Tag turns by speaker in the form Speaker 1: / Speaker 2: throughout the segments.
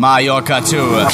Speaker 1: Mallorca Tour.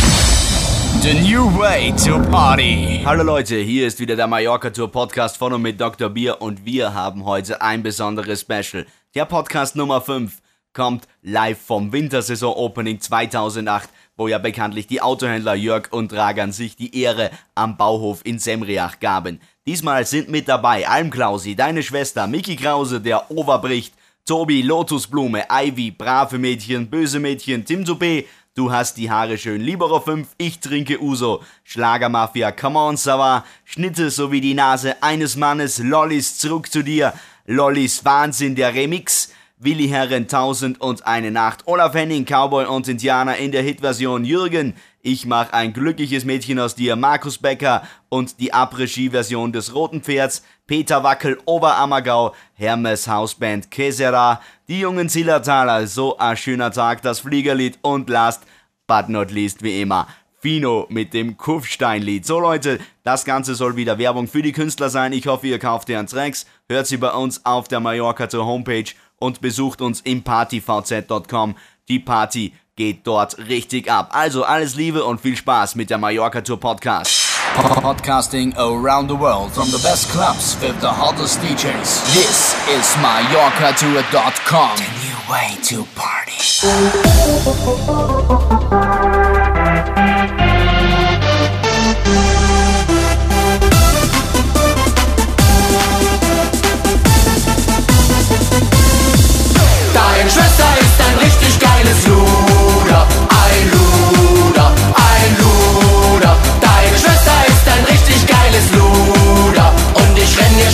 Speaker 1: The new way to party.
Speaker 2: Hallo Leute, hier ist wieder der Mallorca Tour Podcast von und mit Dr. Bier und wir haben heute ein besonderes Special. Der Podcast Nummer 5 kommt live vom Wintersaison Opening 2008, wo ja bekanntlich die Autohändler Jörg und Dragan sich die Ehre am Bauhof in Semriach gaben. Diesmal sind mit dabei Alm Klausi, deine Schwester, Mickey Krause, der Overbricht, Tobi, Lotusblume, Ivy, brave Mädchen, böse Mädchen, Tim Toupé, du hast die Haare schön, Libero 5, ich trinke Uso, Schlagermafia, Come on Sava, Schnitte sowie die Nase eines Mannes, Lollis zurück zu dir, Lollis Wahnsinn, der Remix, Willi Herren 1000 und eine Nacht, Olaf Henning, Cowboy und Indianer in der Hitversion, Jürgen, ich mach ein glückliches Mädchen aus dir, Markus Becker und die Après-Ski-Version des Roten Pferds, Peter Wackel, Oberammergau, Hermes Hausband, Kesera, die jungen Zillertaler, so ein schöner Tag, das Fliegerlied und last but not least wie immer, Fino mit dem Kufsteinlied. So Leute, das Ganze soll wieder Werbung für die Künstler sein. Ich hoffe, ihr kauft ihren Tracks, hört sie bei uns auf der Mallorca zur Homepage und besucht uns im partyvz.com. Die Party geht dort richtig ab. Also alles Liebe und viel Spaß mit der Mallorca Tour Podcast.
Speaker 1: Podcasting around the world from the best clubs with the hottest DJs. This is MallorcaTour.com. The new way to party.
Speaker 3: Deine Schwester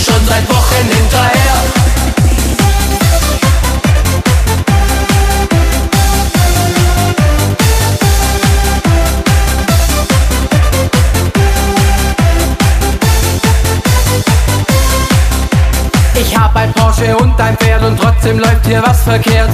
Speaker 3: schon seit Wochen hinterher. Ich hab ein Porsche und ein Pferd und trotzdem läuft hier was verkehrt.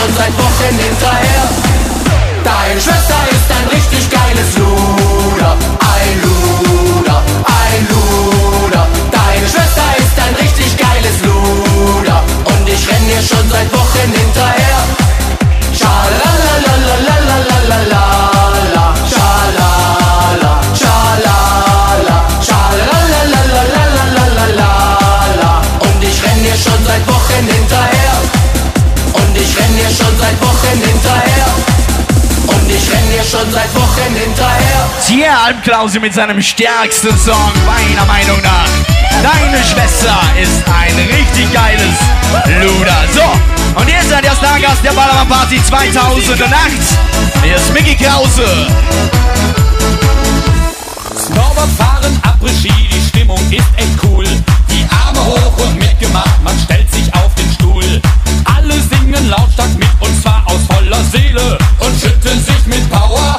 Speaker 3: Schon seit Wochen hinterher.
Speaker 1: Hier Almklause mit seinem stärksten Song, meiner Meinung nach. Deine Schwester ist ein richtig geiles Luder. So, und ihr seid ihr Stargast der Ballermann Party 2008. Hier ist Mickey Krause.
Speaker 4: Snowboard fahren, Après-Ski, die
Speaker 1: Stimmung ist
Speaker 4: echt cool.
Speaker 1: Die Arme hoch und
Speaker 4: mitgemacht, man stellt sich auf den Stuhl. Alle singen lautstark mit und zwar aus voller Seele und schütteln sich
Speaker 5: mit Power.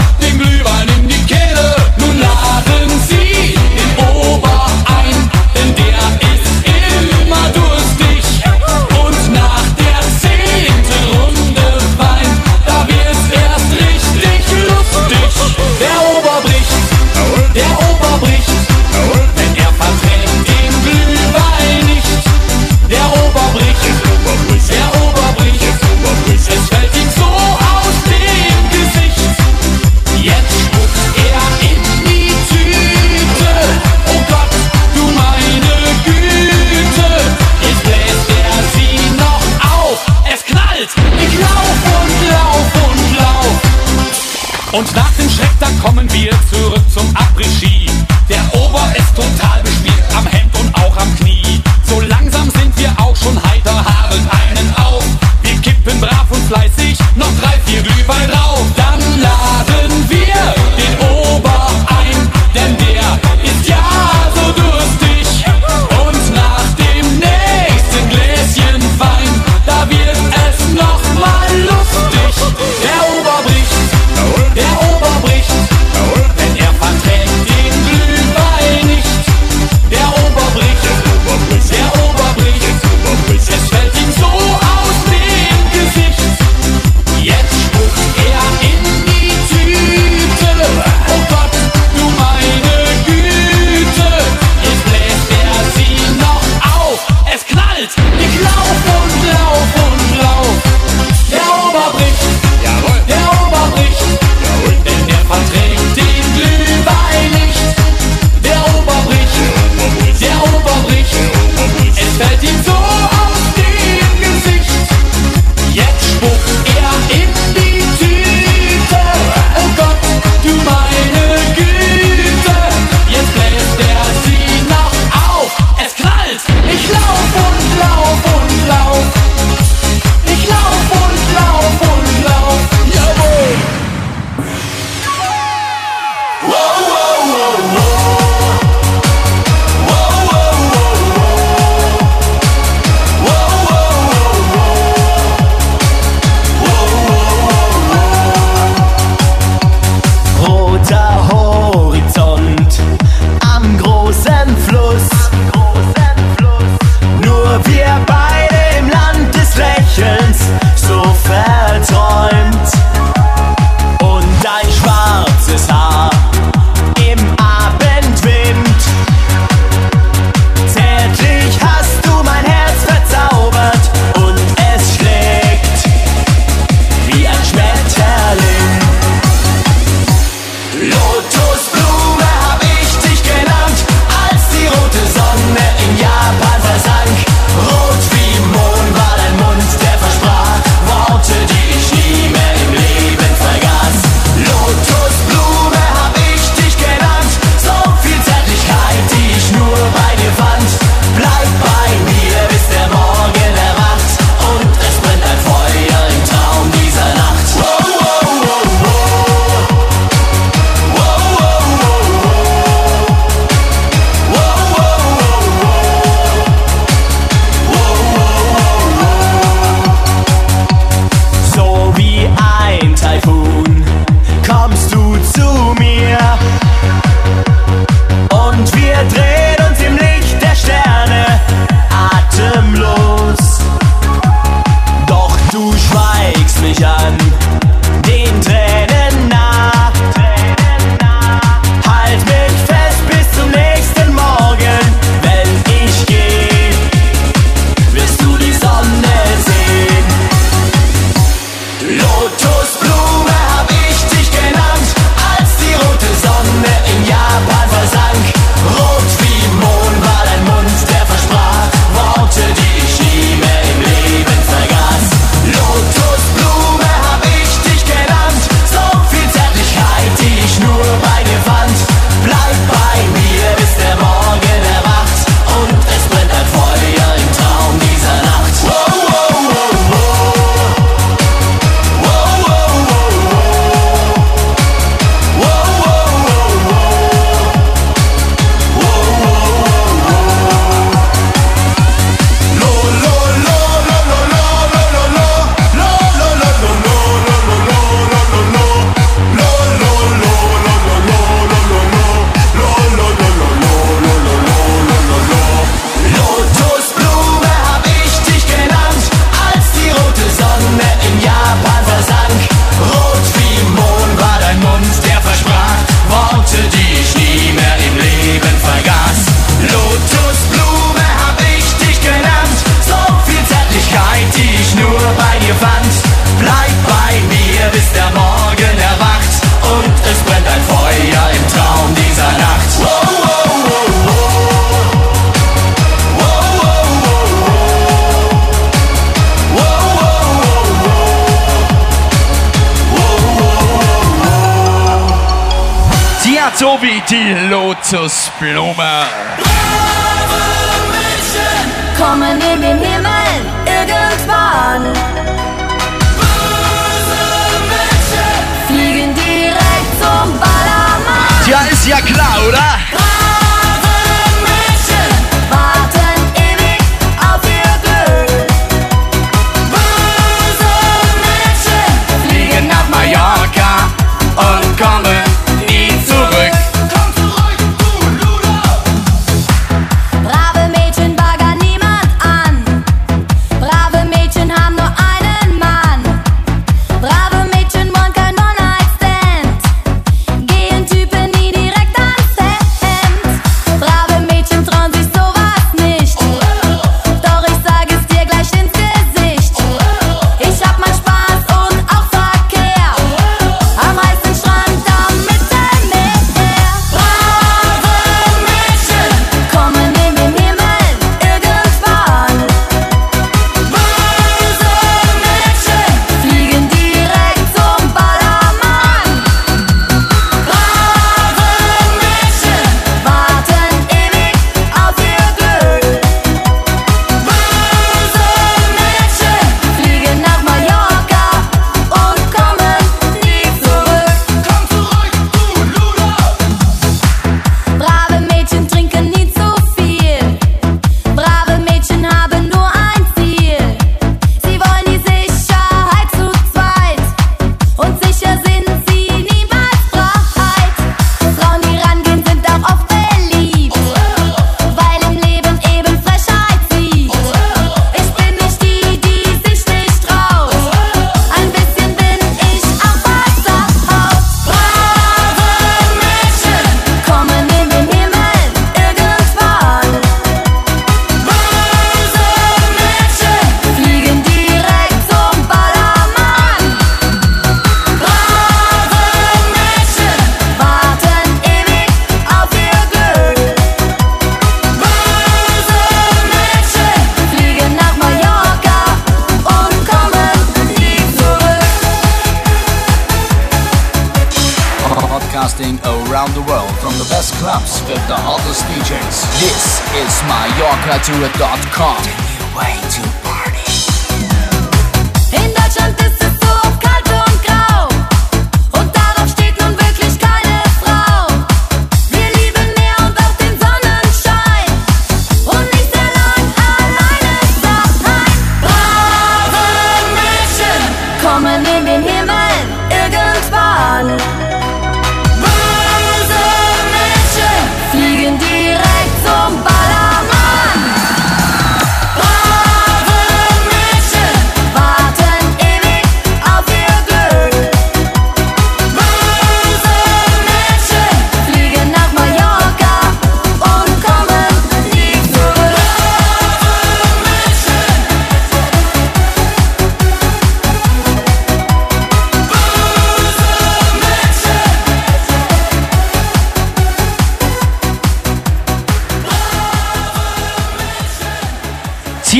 Speaker 5: is mallorca2.com. The new way to party.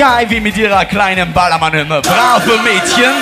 Speaker 1: Ja, wie mit ihrer kleinen Ballermann-Hymne. Brave Mädchen.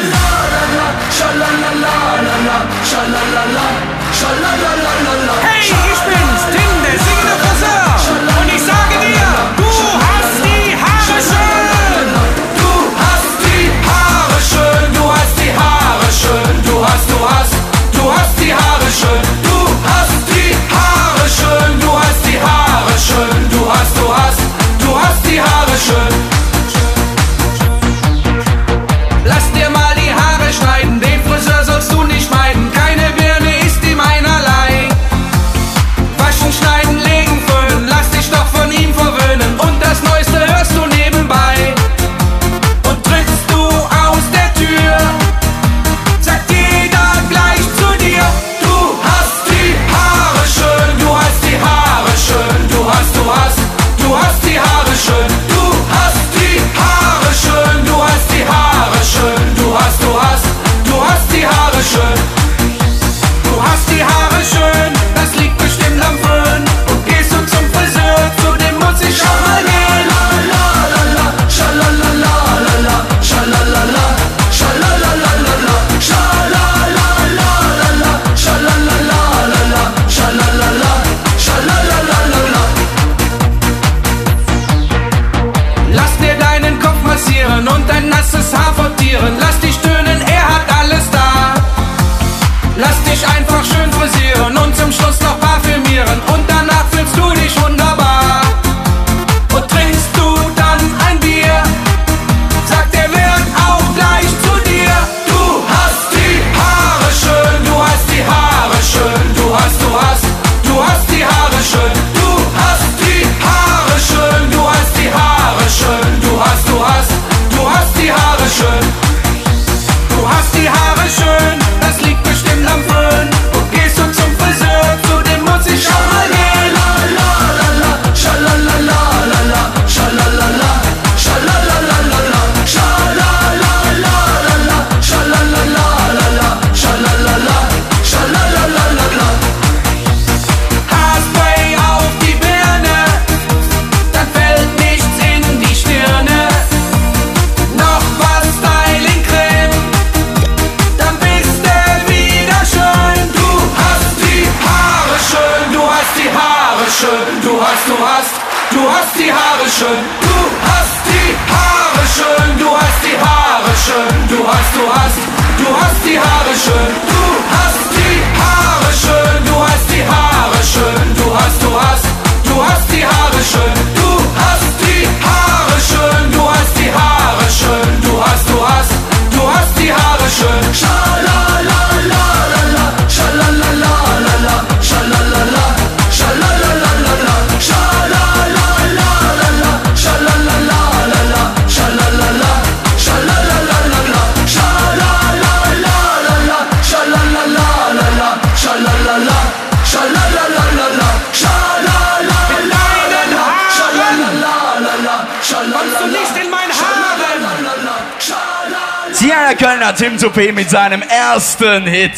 Speaker 6: Sänger Tim
Speaker 7: Toupé mit seinem ersten Hit.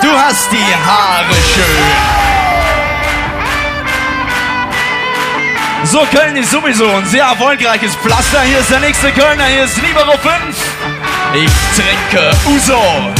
Speaker 7: Du hast die Haare schön. So, Köln ist sowieso ein sehr erfolgreiches Pflaster. Hier ist der nächste Kölner, hier ist Libero 5. Ich trinke Uso.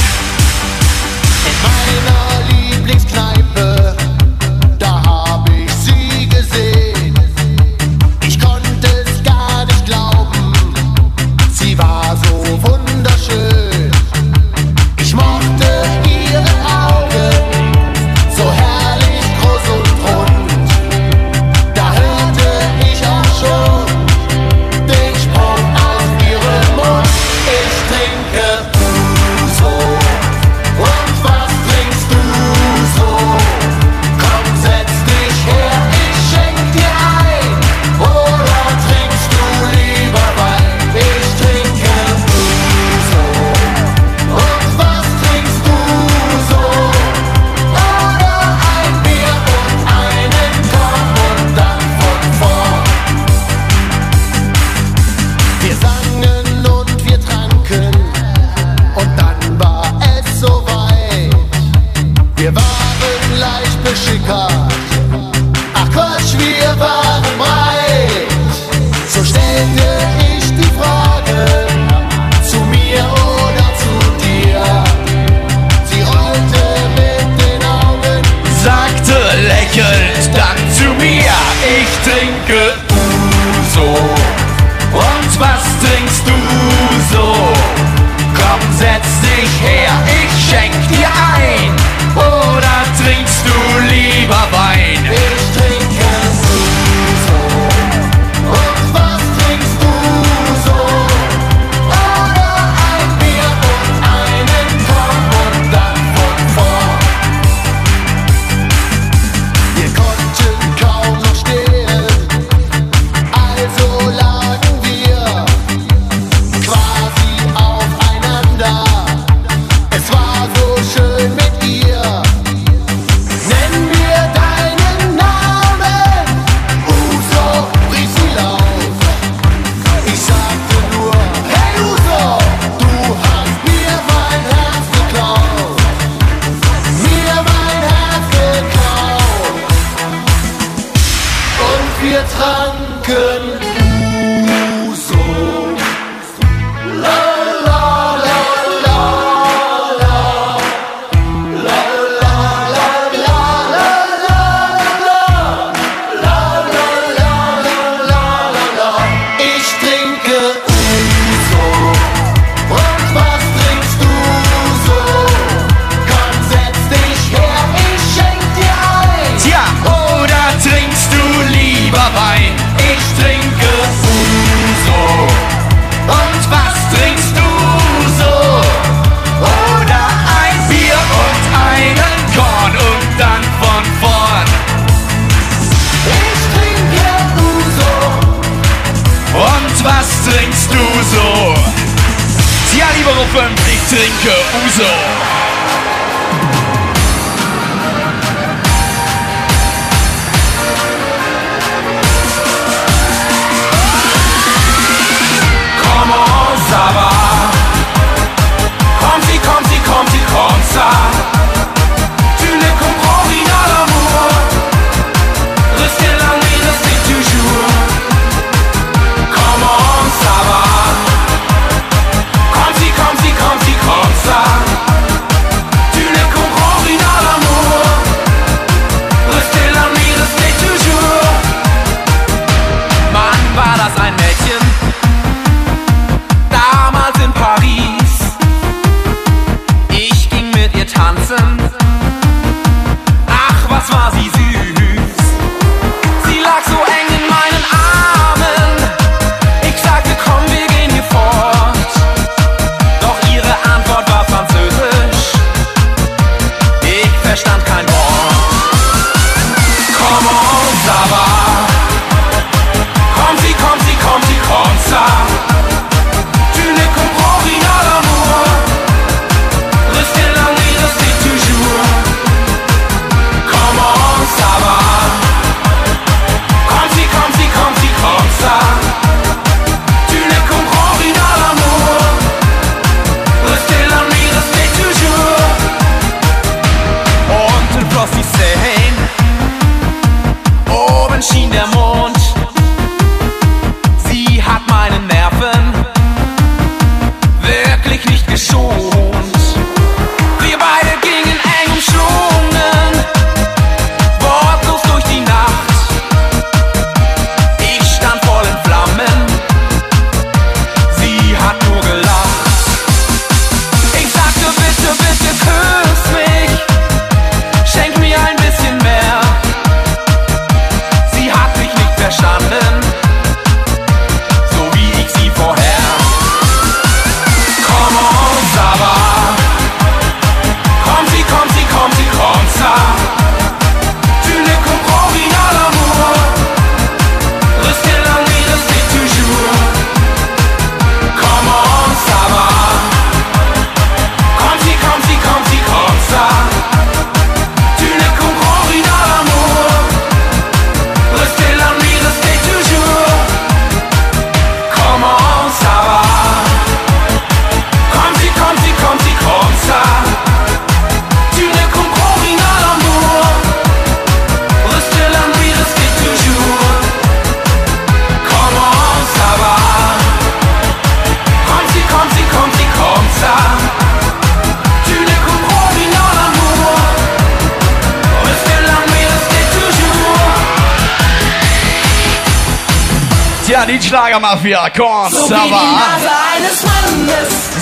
Speaker 8: Mafia, komm, so
Speaker 9: Sava.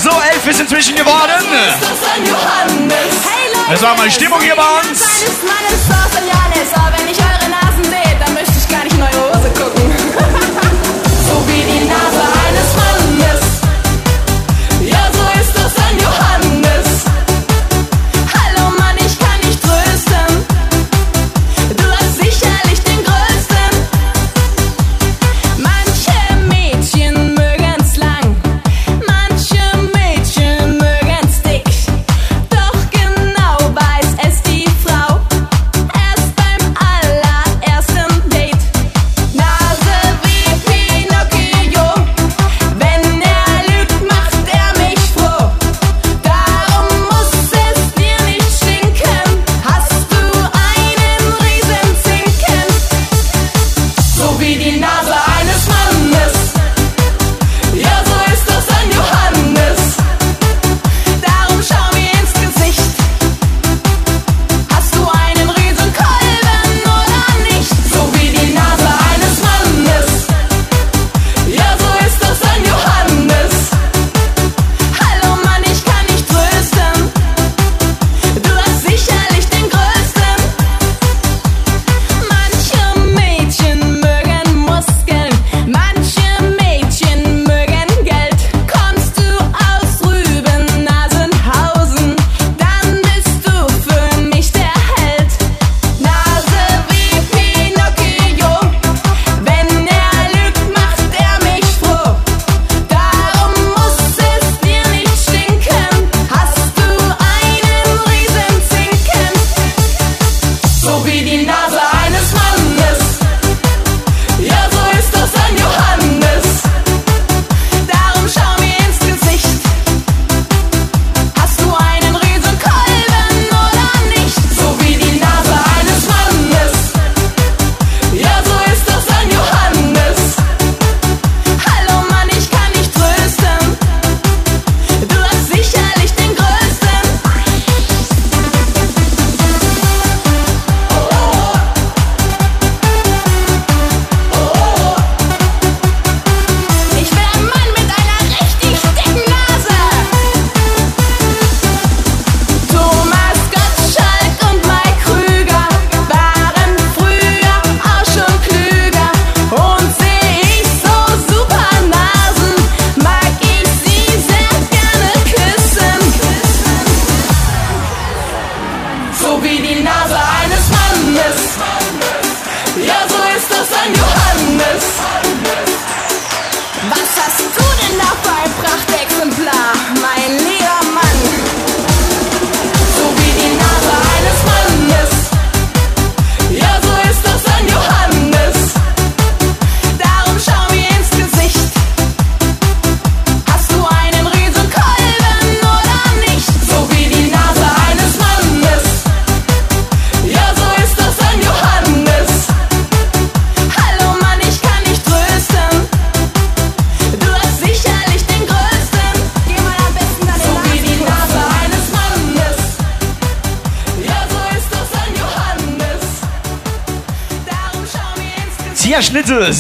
Speaker 9: So elf ist inzwischen geworden. Es war mal Stimmung.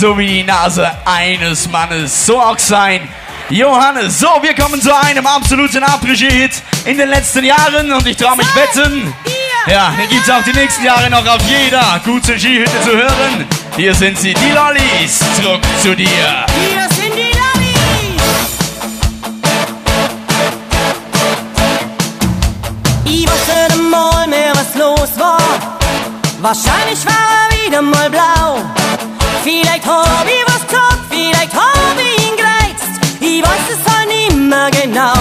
Speaker 1: so wie die Nase eines Mannes. So
Speaker 10: auch
Speaker 9: sein Johannes. So, wir kommen zu einem absoluten Abregie-Hit in den letzten Jahren und ich traue mich wetten. Ja, hier gibt es auch die nächsten Jahre noch auf jeder guten Skihütte zu hören. Hier sind sie, die Lollis, zurück zu dir.
Speaker 10: Hier sind die Lollis.
Speaker 4: Ich wusste mal mehr, was los war. Wahrscheinlich war er wieder mal blau. Vielleicht hab ich was gesagt, vielleicht hab ich ihn gereizt. Ich weiß es halt nimmer genau.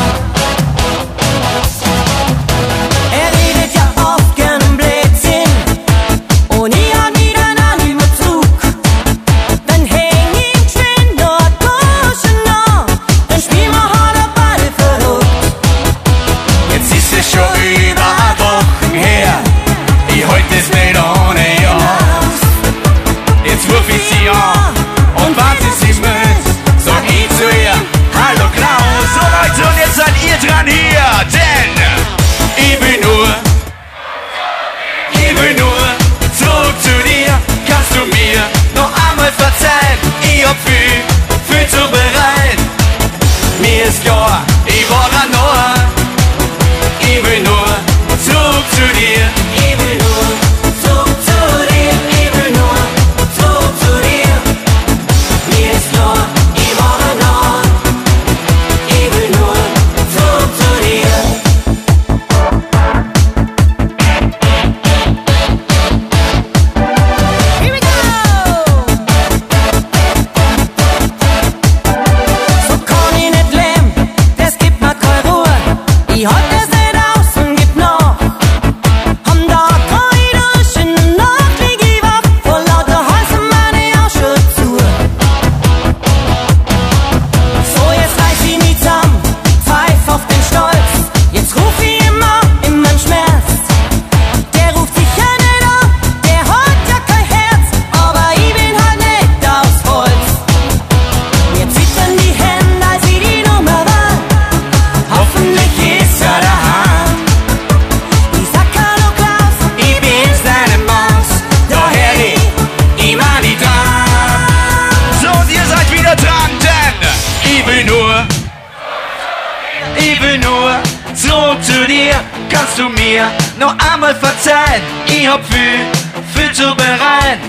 Speaker 11: Kannst du mir noch einmal verzeihen? Ich
Speaker 1: hab viel, viel zu bereit.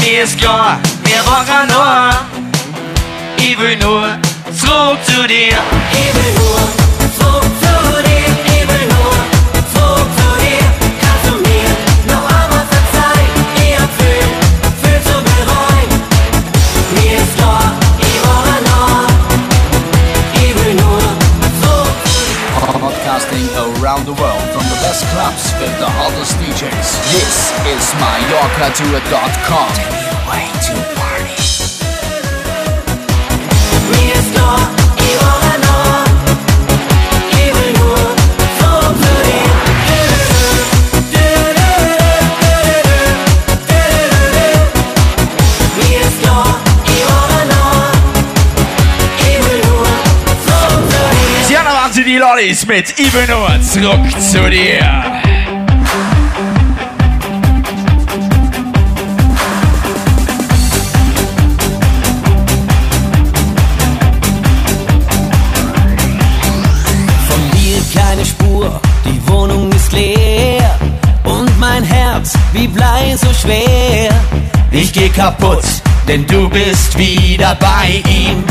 Speaker 1: Mir ist klar, wir waren nur. Ich will nur zurück zu dir.
Speaker 12: ich will nur
Speaker 13: around the world from the best clubs with the hottest DJs. This is MallorcaTour.com. Way to party.
Speaker 12: Mir
Speaker 1: Lollis mit nur zurück zu dir.
Speaker 12: Von dir keine Spur, die Wohnung ist leer und mein Herz wie Blei so schwer.
Speaker 1: Ich geh kaputt, denn du bist wieder bei ihm.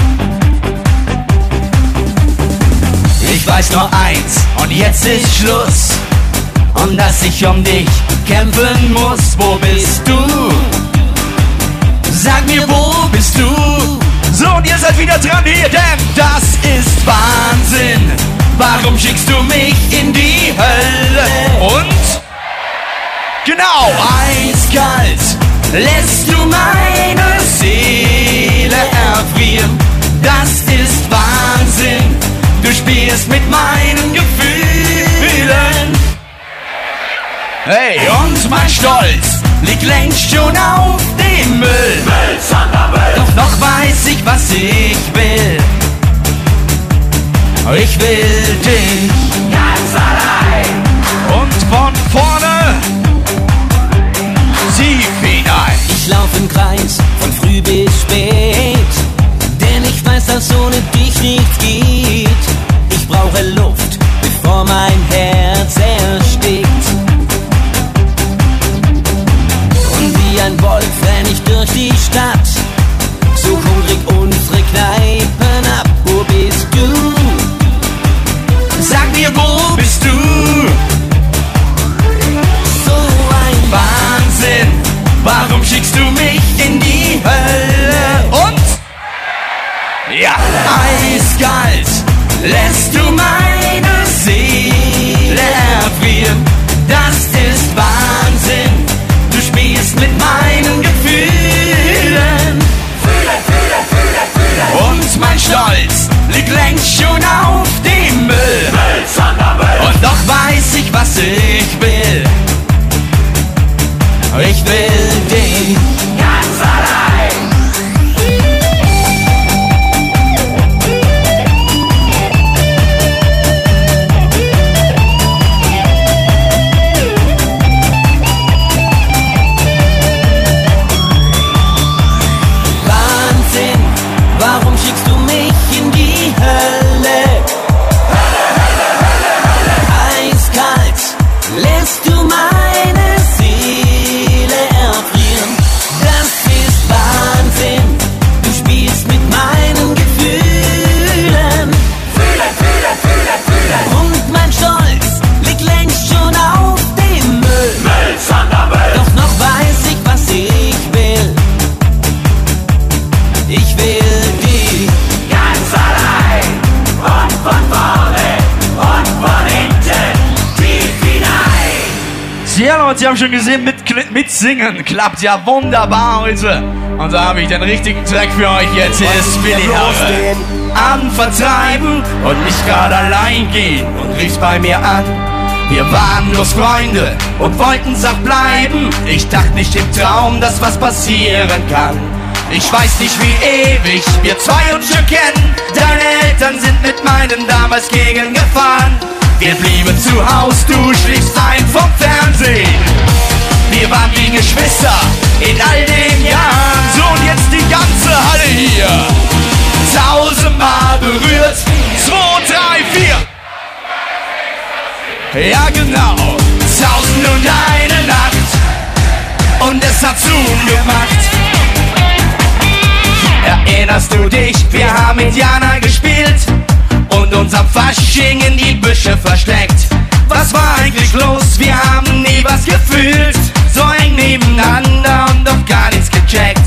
Speaker 1: Ich weiß nur eins, und jetzt ist Schluss. Und dass ich um dich kämpfen muss. Wo bist du? Sag mir, wo bist du? So, und ihr seid wieder dran hier, denn das ist Wahnsinn. Warum schickst du mich in die Hölle? Und? Genau, eiskalt lässt du meine Seele erfrieren. Das ist Wahnsinn. Spielst mit meinen Gefühlen. Hey, und mein Stolz liegt längst schon auf dem Müll. Doch noch weiß ich, was ich will. Ich will dich ganz allein. Und von vorne tief hinein.
Speaker 12: Ich lauf im Kreis von früh bis spät, denn ich weiß, dass ohne dich nichts geht. Ich brauche Luft, bevor mein Herz erstickt. Und wie ein Wolf renn ich durch die Stadt, so hungrig unsere Kneipen ab. Wo bist du?
Speaker 1: Sag mir, wo bist du?
Speaker 12: So ein
Speaker 1: Wahnsinn, warum schickst du mich in die Hölle? Und? Ja, eiskalt lässt du meine Seele erfrieren. Das ist Wahnsinn, du spielst mit meinen Gefühlen. Und mein Stolz liegt längst schon auf dem Müll. Und doch weiß ich, was ich will. Ich will Sie haben schon gesehen, mit, mit Singen klappt ja wunderbar heute. Und da habe ich den richtigen Track für euch jetzt. Hier ist Billy Haare. Abend vertreiben und nicht gerade allein gehen und riefst bei mir an. Wir waren bloß Freunde und wollten's auch bleiben. Ich dachte nicht im Traum, dass was passieren kann. Ich weiß nicht wie ewig wir zwei uns schon kennen. Deine Eltern sind mit meinen damals gegengefahren. Wir blieben zu Haus, du schliefst ein vom Fernsehen. Wir waren wie Geschwister in all den Jahren. So und jetzt die ganze Halle hier. Tausendmal berührt. Zwei, drei, vier. Ja genau. Tausend und eine Nacht. Und es hat zugemacht. Erinnerst du dich? Wir haben Indianer gespielt und uns am Fasching in die Büsche versteckt. Was war eigentlich los? Wir haben nie was gefühlt. So eng nebeneinander und doch gar nichts gecheckt.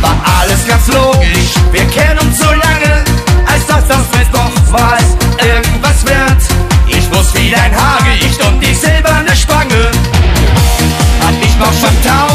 Speaker 1: War alles ganz logisch, wir kennen uns so lange, als dass das jetzt doch was irgendwas wird. Ich muss wie dein Haargericht und die silberne Spange. Hat mich noch schon tausendmal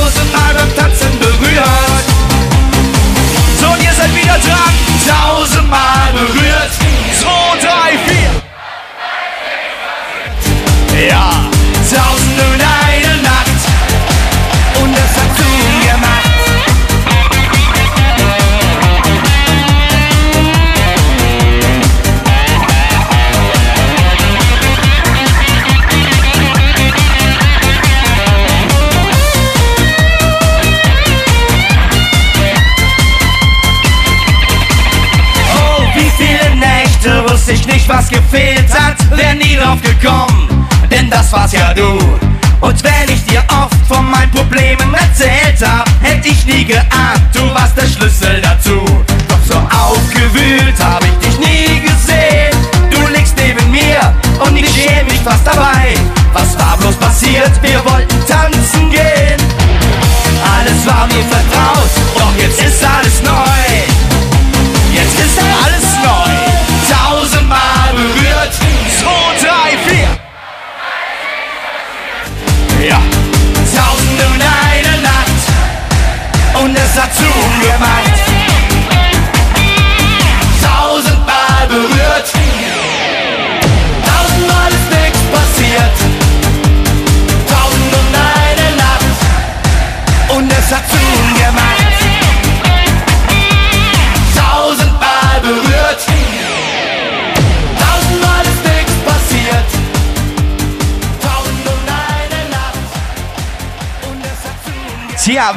Speaker 1: hätte ich nie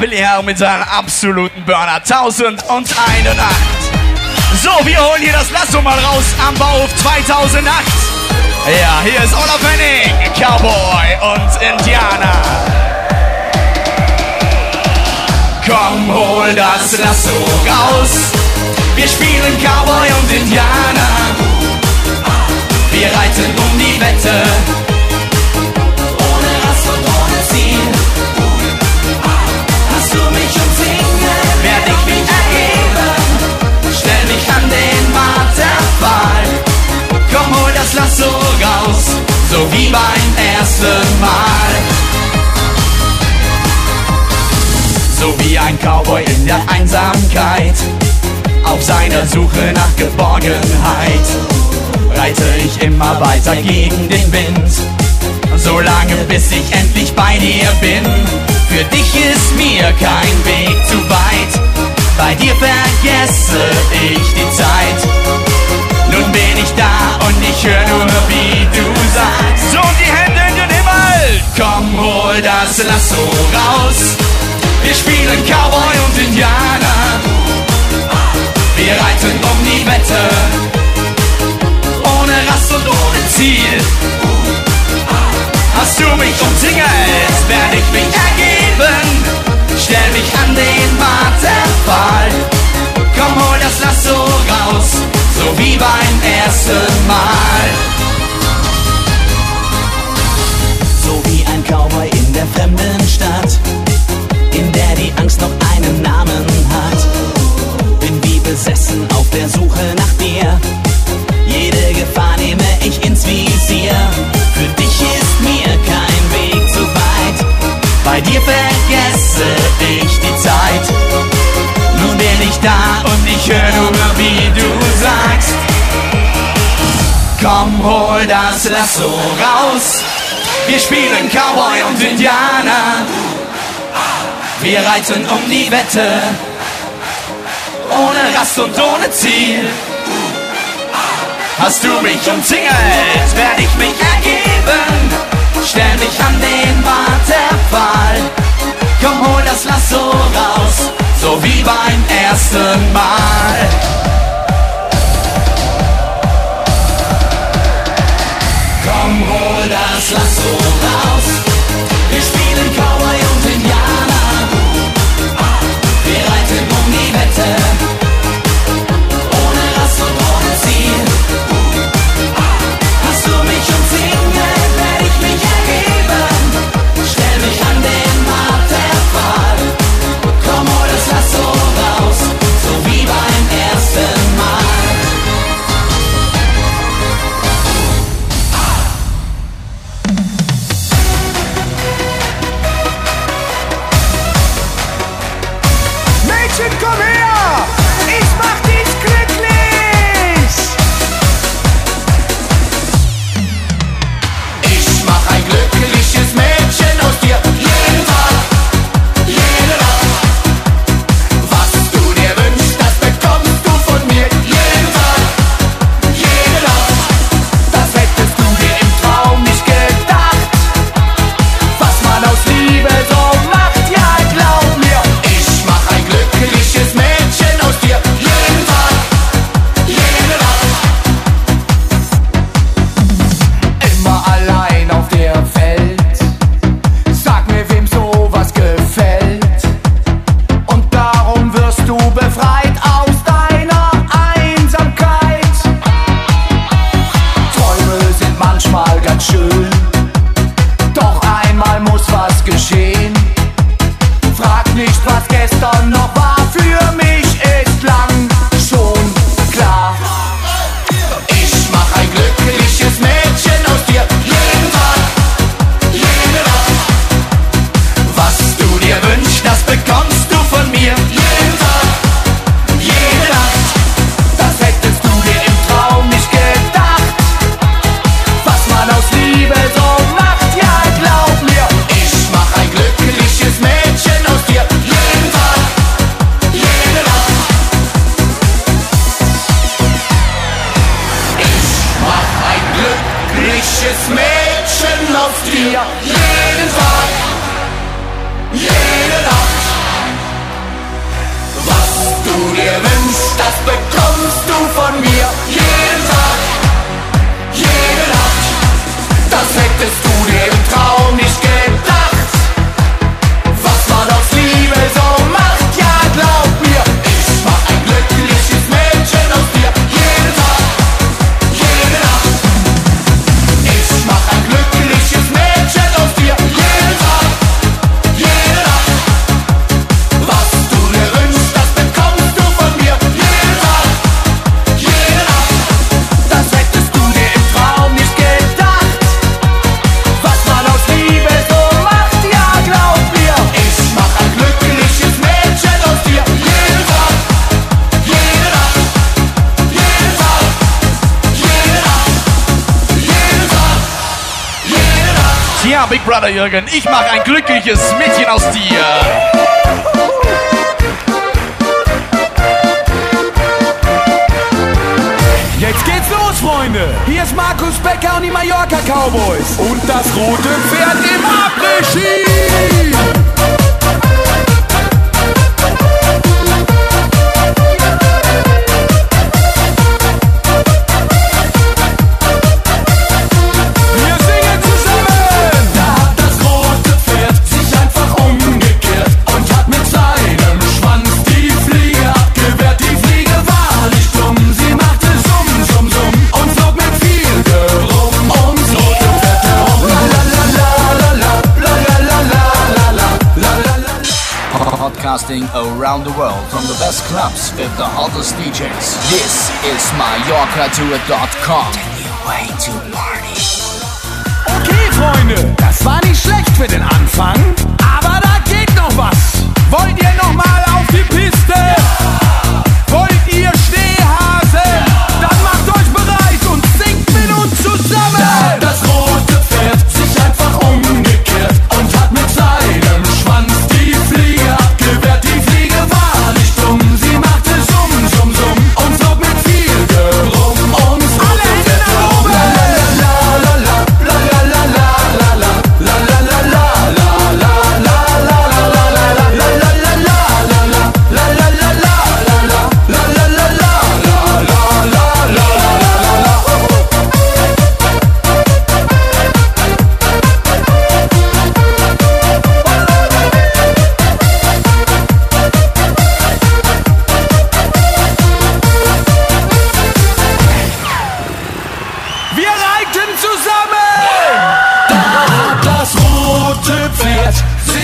Speaker 1: Willi Herr mit seinem absoluten Burner. Tausend und eine Nacht. So, wir holen hier das Lasso mal raus am Bauhof 2008. Ja, hier ist Olaf Henning, Cowboy und Indianer. Komm, hol das Lasso raus. Wir spielen Cowboy und Indianer. Wir reiten um die Wette. Das Lasso raus. So wie beim ersten Mal. So wie ein Cowboy in der Einsamkeit Auf seiner Suche nach Geborgenheit Reite ich immer weiter gegen den Wind Solange bis ich endlich bei dir bin Für dich ist mir kein Weg zu weit Bei dir vergesse ich die Zeit Nun bin ich da und ich höre nur, wie du sagst So die Hände in den Himmel Komm, hol das Lasso raus wir spielen Cowboy und Indianer. Wir reiten um die Wette. Ohne Rast und ohne Ziel. Hast du mich umzingelt, werd ich mich ergeben. Stell mich an den Marterpfahl. so wie beim ersten Mal.
Speaker 12: So wie ein Cowboy in der fremden Stadt,
Speaker 3: in der die Angst noch einen Namen hat. Bin wie besessen auf der Suche nach dir. Jede Gefahr nehme ich ins Visier. Für dich ist mir kein Weg zu weit. Bei dir vergesse ich die Zeit ich da und ich höre nur, wie du sagst. Komm, hol das Lasso raus. Wir spielen Cowboy und Indianer. Wir reiten um die Wette. Ohne Rast und ohne Ziel. Hast du mich umzingelt, werde ich mich ergeben. Stell mich an den Waterfall. Komm, hol das Lasso raus so wie beim ersten Mal.
Speaker 12: Komm,
Speaker 14: hol das
Speaker 3: Lasso raus. Jürgen. Ich mache ein glückliches Mädchen aus dir.
Speaker 12: Jetzt geht's los, Freunde. Hier ist Markus Becker und die Mallorca Cowboys. Und das rote Pferd im
Speaker 14: Abregie.
Speaker 1: broadcasting around the world from the best clubs with the hottest DJs. This is MallorcaTour.com. The new way to party.
Speaker 12: Okay, Freunde, das war nicht schlecht für den Anfang, aber da geht noch was. Wollt ihr nochmal auf die Piste?
Speaker 15: Wollt ihr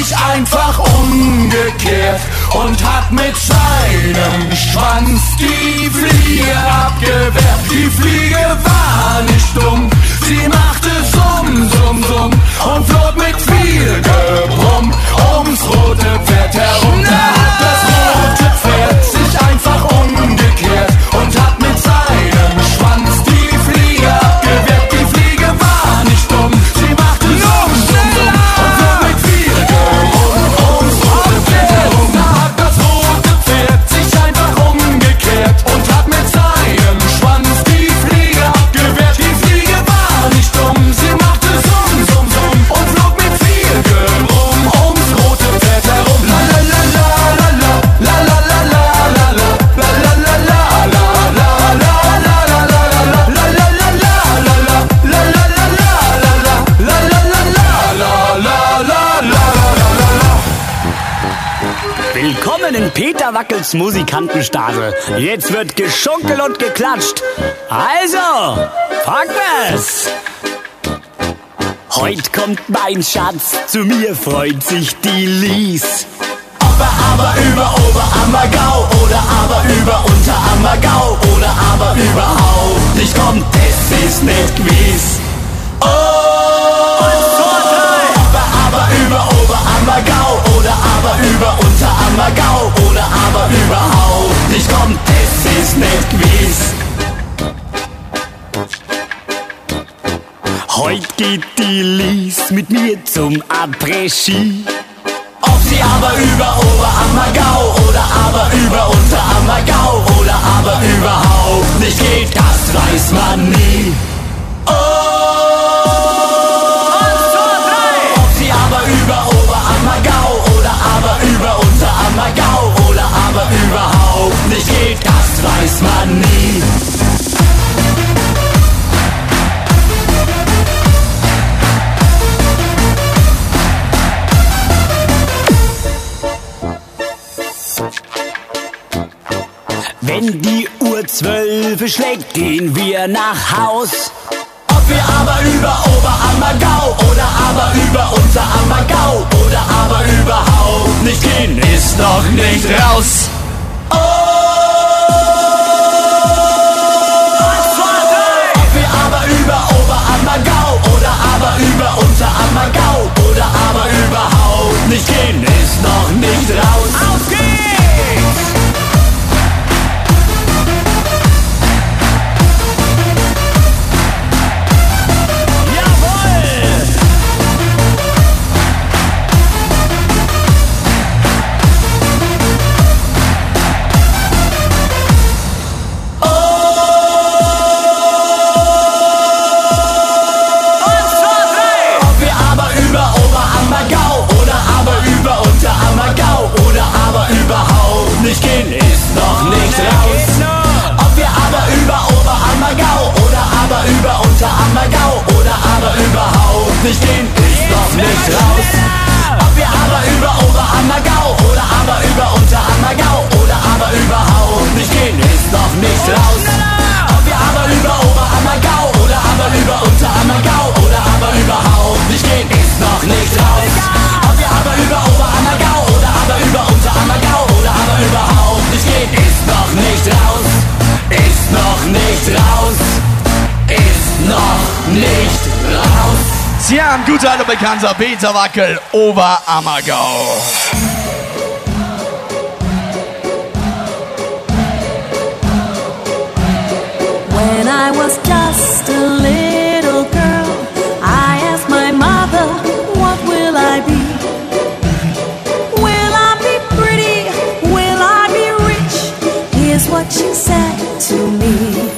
Speaker 15: sich einfach umgekehrt und hat mit seinem Schwanz die Fliege abgewehrt. Die Fliege war nicht dumm, sie machte Summ, Summ, Summ und flog mit viel Gebrumm ums rote Pferd
Speaker 14: herunter. Wackels Musikantenstadel. Jetzt wird geschunkelt und geklatscht. Also, fangen wir's. Heut kommt mein Schatz, zu mir freut sich die Lies.
Speaker 15: Aber, aber, über, ober, Ammergau oder aber, über, unter Ammergau oder aber, überhaupt nicht kommt, das ist nicht gewiss. Aber, über, ober, Ammergau oder aber, über, unter Ammergau oder aber, überhaupt nicht kommt, das ist nicht gewiss.
Speaker 14: Heut geht die Lies mit mir zum Après-Ski.
Speaker 15: Ob sie aber über Oberammergau oder aber über Unterammergau oder aber überhaupt nicht geht, das weiß man nie.
Speaker 14: Schlägt, gehen wir nach Haus.
Speaker 15: Ob wir aber über Oberammergau oder aber über Unterammergau oder aber überhaupt nicht gehen, ist noch nicht raus. Ob wir aber über Oberammergau oder aber über Unterammergau oder aber überhaupt nicht gehen, ist noch nicht raus. mich, den ist nicht raus.
Speaker 1: Sie haben guter alter bekannter Peter Wackel, Oberammergau.
Speaker 5: When I was just a little girl, I asked my mother, What will I be? Will I be pretty? Will I be rich? Here's what she said to me.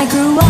Speaker 5: I grew up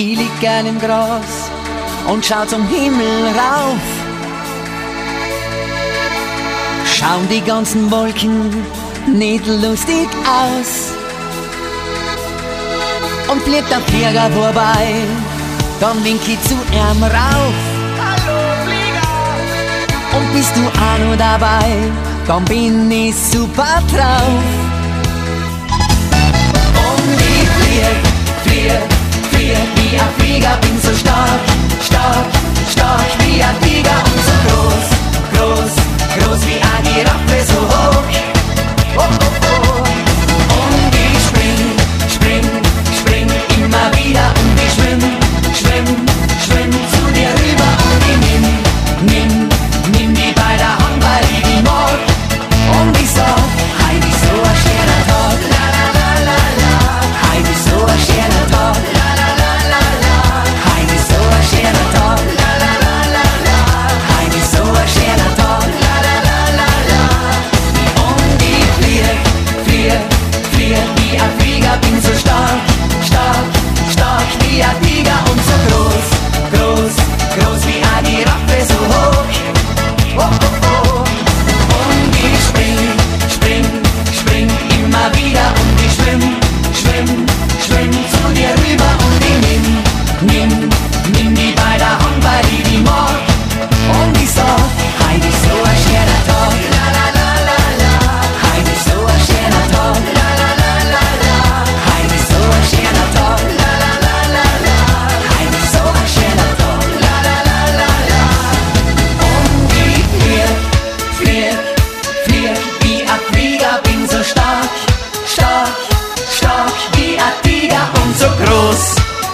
Speaker 12: Ich lieg gern im Gras und schau zum Himmel rauf. Schauen die ganzen Wolken nicht lustig aus. Und fliegt der Flieger vorbei, dann wink ich zu ihm rauf. Hallo Flieger! Und bist du auch noch dabei, dann bin ich super drauf. Und ich flieg, flieg, flieg wie ein Flieger, bin so stark, stark, stark wie ein Tiger und so groß, groß, groß wie ein Giraffe, so hoch. Oh, oh, oh. Und ich spring, spring, spring immer wieder und ich schwimm, schwimm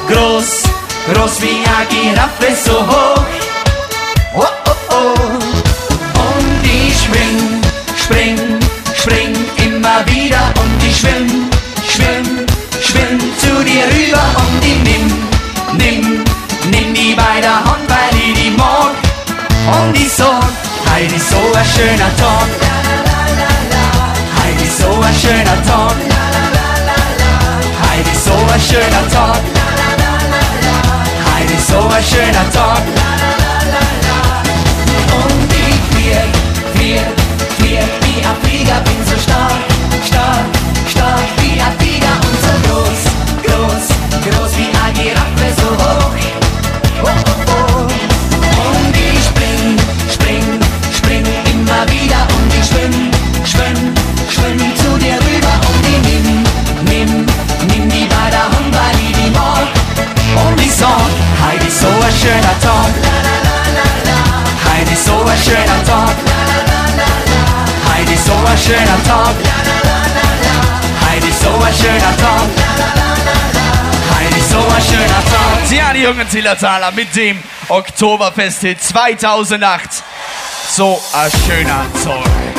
Speaker 12: groß, groß wie ein Giraffe, so hoch. Oh, oh, oh. Und ich schwing, spring, spring immer wieder und ich schwimm, schwimm, schwimm zu dir rüber und ich nimm, nimm, nimm die bei der Hand, weil ich die mag. Und ich sag, ist so ein schöner Tag. Ist so ein schöner Tag. Ist so ein schöner Tag. So ein schöner Tag. Und ich flieg, flieg, flieg wie ein Flieger, bin so ein schöner Tag. Ist so ein schöner Tag. Ist so ein schöner Tag.
Speaker 1: Ja, die jungen Zillertaler mit dem Oktoberfest 2008. So ein schöner Song.